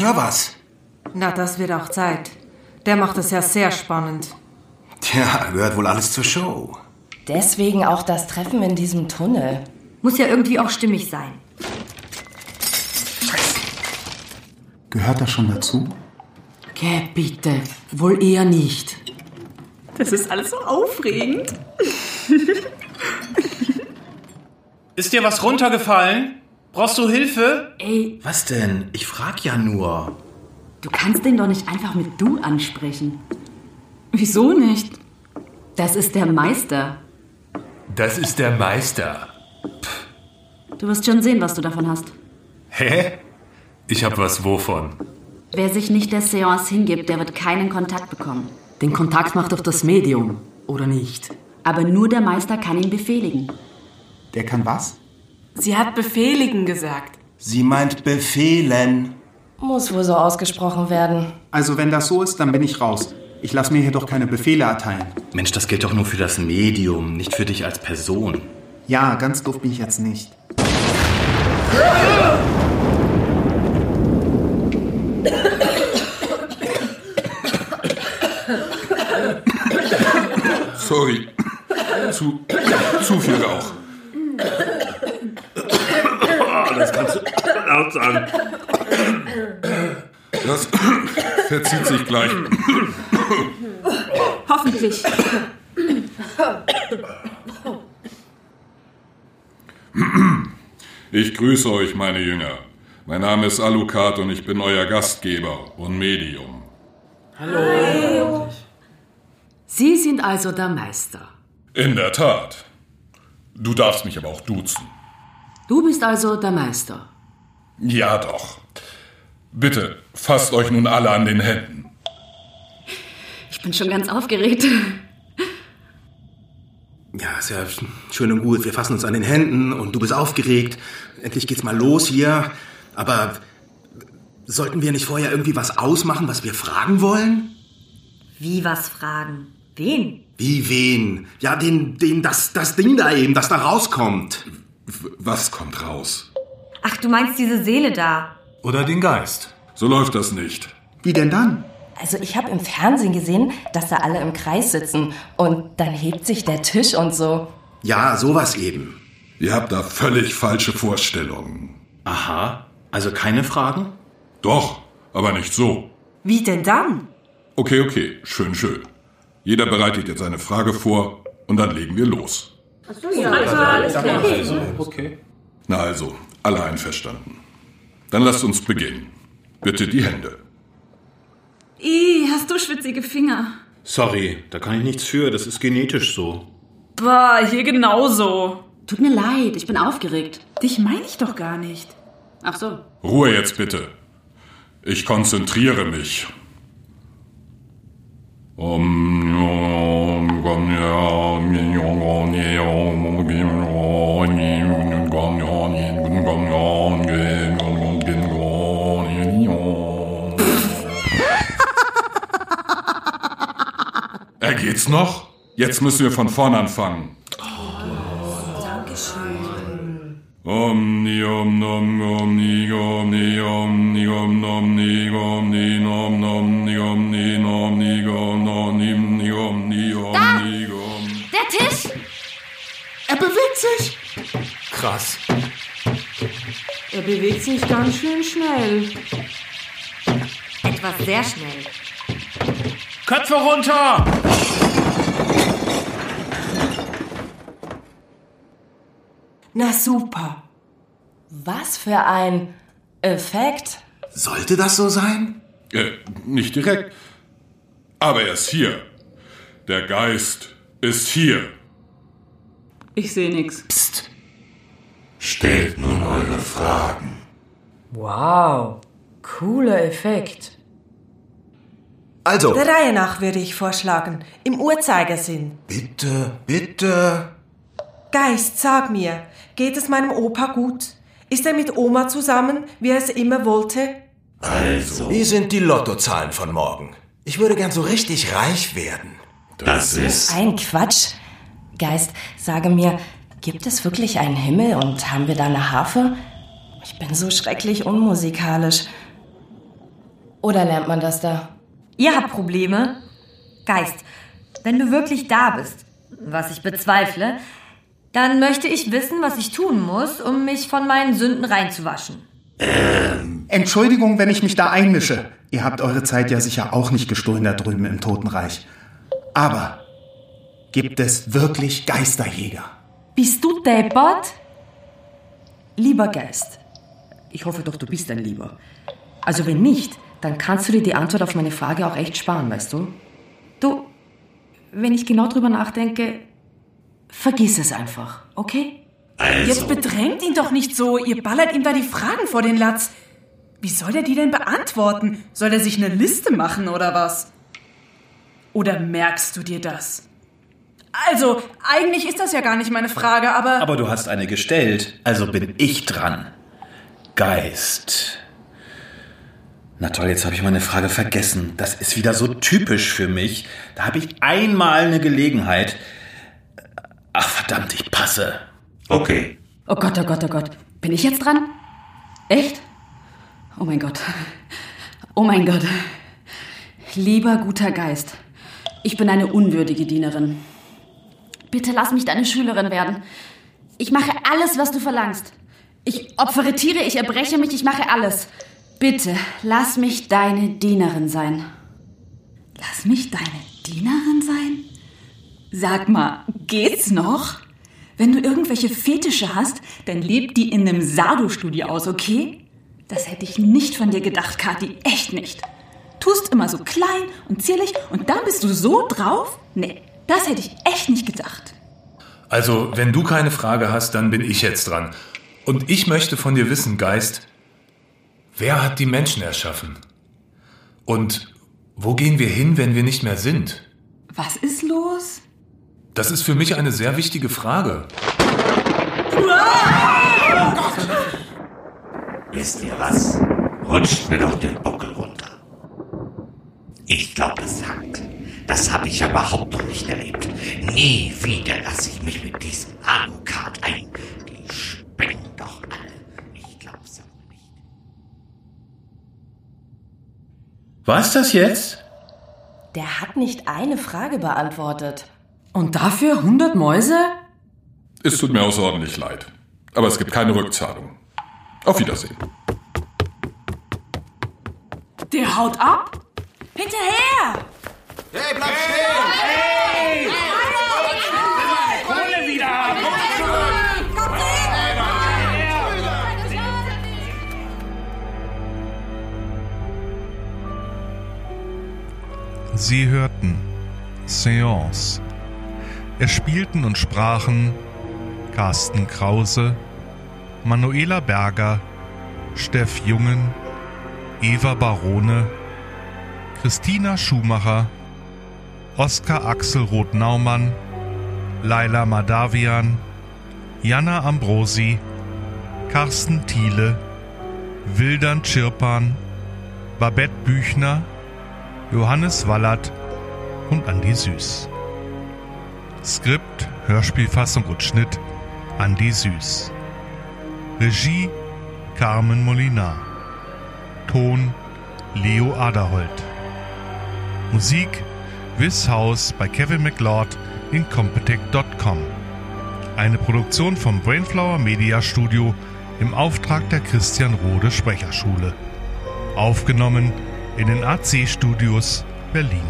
höre was. Na, das wird auch Zeit. Der macht es ja sehr spannend. Tja, gehört wohl alles zur Show. Deswegen auch das Treffen in diesem Tunnel. Muss ja irgendwie auch stimmig sein. Gehört das schon dazu? Geh, bitte. Wohl eher nicht. Das ist alles so aufregend. Ist dir was runtergefallen? Brauchst du Hilfe? Ey, Was denn? Ich frag ja nur. du kannst den doch nicht einfach mit du ansprechen. Wieso nicht? Das ist der Meister. Das ist der Meister. Du wirst schon sehen, was du davon hast. Hä? Ich hab was wovon? Wer sich nicht der Seance hingibt, der wird keinen Kontakt bekommen. Den Kontakt macht doch das Medium, oder nicht? Aber nur der Meister kann ihn befehligen. Der kann was? Sie hat befehligen gesagt. Sie meint befehlen. Muss wohl so ausgesprochen werden. Also wenn das so ist, dann bin ich raus. Ich lasse mir hier doch keine Befehle erteilen. Mensch, das gilt doch nur für das Medium, nicht für dich als Person. Ja, ganz doof bin ich jetzt nicht. Sorry. Zu, zu viel Rauch. Das kannst du laut sagen. Das verzieht sich gleich. Hoffentlich. Ich grüße euch, meine Jünger. Mein Name ist Alucard und ich bin euer Gastgeber und Medium. Sie sind also der Meister. In der Tat. Du darfst mich aber auch duzen. Du bist also der Meister. Ja, doch. Bitte, fasst euch nun alle an den Händen. Ich bin schon ganz aufgeregt. Ja, ist ja schön und gut. Wir fassen uns an den Händen und du bist aufgeregt. Endlich geht's mal los hier. Aber sollten wir nicht vorher irgendwie was ausmachen, was wir fragen wollen? Wie was fragen? Wen? Wie wen? Ja, den, den, das, das Ding da eben, das da rauskommt. Was kommt raus? Ach, du meinst diese Seele da. Oder den Geist. So läuft das nicht. Wie denn dann? Also ich habe im Fernsehen gesehen, dass da alle im Kreis sitzen und dann hebt sich der Tisch und so. Ja, sowas eben. Ihr habt da völlig falsche Vorstellungen. Aha. Also keine Fragen? Doch, aber nicht so. Wie denn dann? Okay, okay, schön, schön. Jeder bereitet jetzt eine Frage vor und dann legen wir los. Okay. Na also, alle einverstanden. Dann lasst uns beginnen. Bitte die Hände. Ih, hast du schwitzige Finger? Sorry, da kann ich nichts für. Das ist genetisch so. Bah, hier genauso. Tut mir leid, ich bin aufgeregt. Dich meine ich doch gar nicht. Ach so. Ruhe jetzt bitte. Ich konzentriere mich. Er geht's noch? Jetzt müssen wir von vorn anfangen. Omni om nom omni omni omni om nomni omni nom nomni omni nomni omni omni om. Der Tisch! Er bewegt sich! Krass. Er bewegt sich ganz schön schnell. Etwas sehr schnell. Köpfe runter! Na super. Was für ein Effekt. Sollte das so sein? Äh, nicht direkt. Aber er ist hier. Der Geist ist hier. Ich sehe nix. Psst. Stellt nun eure Fragen. Wow, cooler Effekt. Also, Der Reihe nach würde ich vorschlagen. Im Uhrzeigersinn. bitte, bitte. Geist, sag mir, geht es meinem Opa gut? Ist er mit Oma zusammen, wie er es immer wollte? Also, Wie sind die Lottozahlen von morgen? Ich würde gern so richtig reich werden. Das ist. Ein Quatsch. Geist, sage mir, gibt es wirklich einen Himmel und haben wir da eine Harfe? Ich bin so schrecklich unmusikalisch. Oder lernt man das da? Ihr habt Probleme? Geist, wenn du wirklich da bist, was ich bezweifle, dann möchte ich wissen, was ich tun muss, um mich von meinen Sünden reinzuwaschen. Entschuldigung, wenn ich mich da einmische. Ihr habt eure Zeit ja sicher auch nicht gestohlen da drüben im Totenreich. Aber gibt es wirklich Geisterjäger? Bist du deppert? Lieber Geist. Ich hoffe doch, du bist ein Lieber. Also wenn nicht, dann kannst du dir die Antwort auf meine Frage auch echt sparen, weißt du? Du, wenn ich genau drüber nachdenke, vergiss es einfach, okay? Jetzt bedrängt ihn doch nicht so. Ihr ballert ihm da die Fragen vor den Latz. Wie soll er die denn beantworten? Soll er sich eine Liste machen oder was? Oder merkst du dir das? Also, eigentlich ist das ja gar nicht meine Frage, aber. Aber du hast eine gestellt, also bin ich dran. Geist. Na toll, jetzt habe ich meine Frage vergessen. Das ist wieder so typisch für mich. Da habe ich einmal eine Gelegenheit. Ach verdammt, ich passe. Okay. Oh Gott, oh Gott, oh Gott. Bin ich jetzt dran? Echt? Oh mein Gott. Oh mein Gott. Lieber guter Geist, ich bin eine unwürdige Dienerin. Bitte lass mich deine Schülerin werden. Ich mache alles, was du verlangst. Ich opfere Tiere, ich erbreche mich, ich mache alles. Bitte, lass mich deine Dienerin sein. Lass mich deine Dienerin sein? Sag mal, geht's noch? Wenn du irgendwelche Fetische hast, dann lebt die in einem Sado-Studio aus, okay? Das hätte ich nicht von dir gedacht, Kathi, echt nicht. Tust immer so klein und zierlich und dann bist du so drauf? Nee, das hätte ich echt nicht gedacht. Also, wenn du keine Frage hast, dann bin ich jetzt dran. Und ich möchte von dir wissen, Geist, wer hat die Menschen erschaffen? Und wo gehen wir hin, wenn wir nicht mehr sind? Was ist los? Das ist für mich eine sehr wichtige Frage. Wisst ihr was? Rutscht mir doch den Buckel runter. Ich glaube, es hackt. Das habe ich ja überhaupt noch nicht erlebt. Nie wieder lasse ich mich mit diesem Alucard ein. Die spinnen doch alle. Ich glaub's auch nicht. Was das jetzt? Der hat nicht eine Frage beantwortet. Und dafür 100 Mäuse? Es tut mir außerordentlich leid. Aber es gibt keine Rückzahlung. Auf Wiedersehen. Der haut ab? Hinterher! Hey, bleib stehen! Kohle wieder! Sie hörten Seance. Es spielten und sprachen Carsten Krause, Manuela Berger, Steff Jungen, Eva Barone, Christina Schumacher, Oskar Axel Roth-Naumann, Laila Madavian, Jana Ambrosi, Carsten Thiele, Wildern Schirpan, Babette Büchner, Johannes Wallert und Andi Süß. Skript, Hörspielfassung und Schnitt Andi Süß. Regie Carmen Molinar. Ton Leo Aderholt. Musik Wiss House bei Kevin McLeod in Competech.com. Eine Produktion vom Brainflower Media Studio im Auftrag der Christian Rode Sprecherschule. Aufgenommen in den AC Studios Berlin.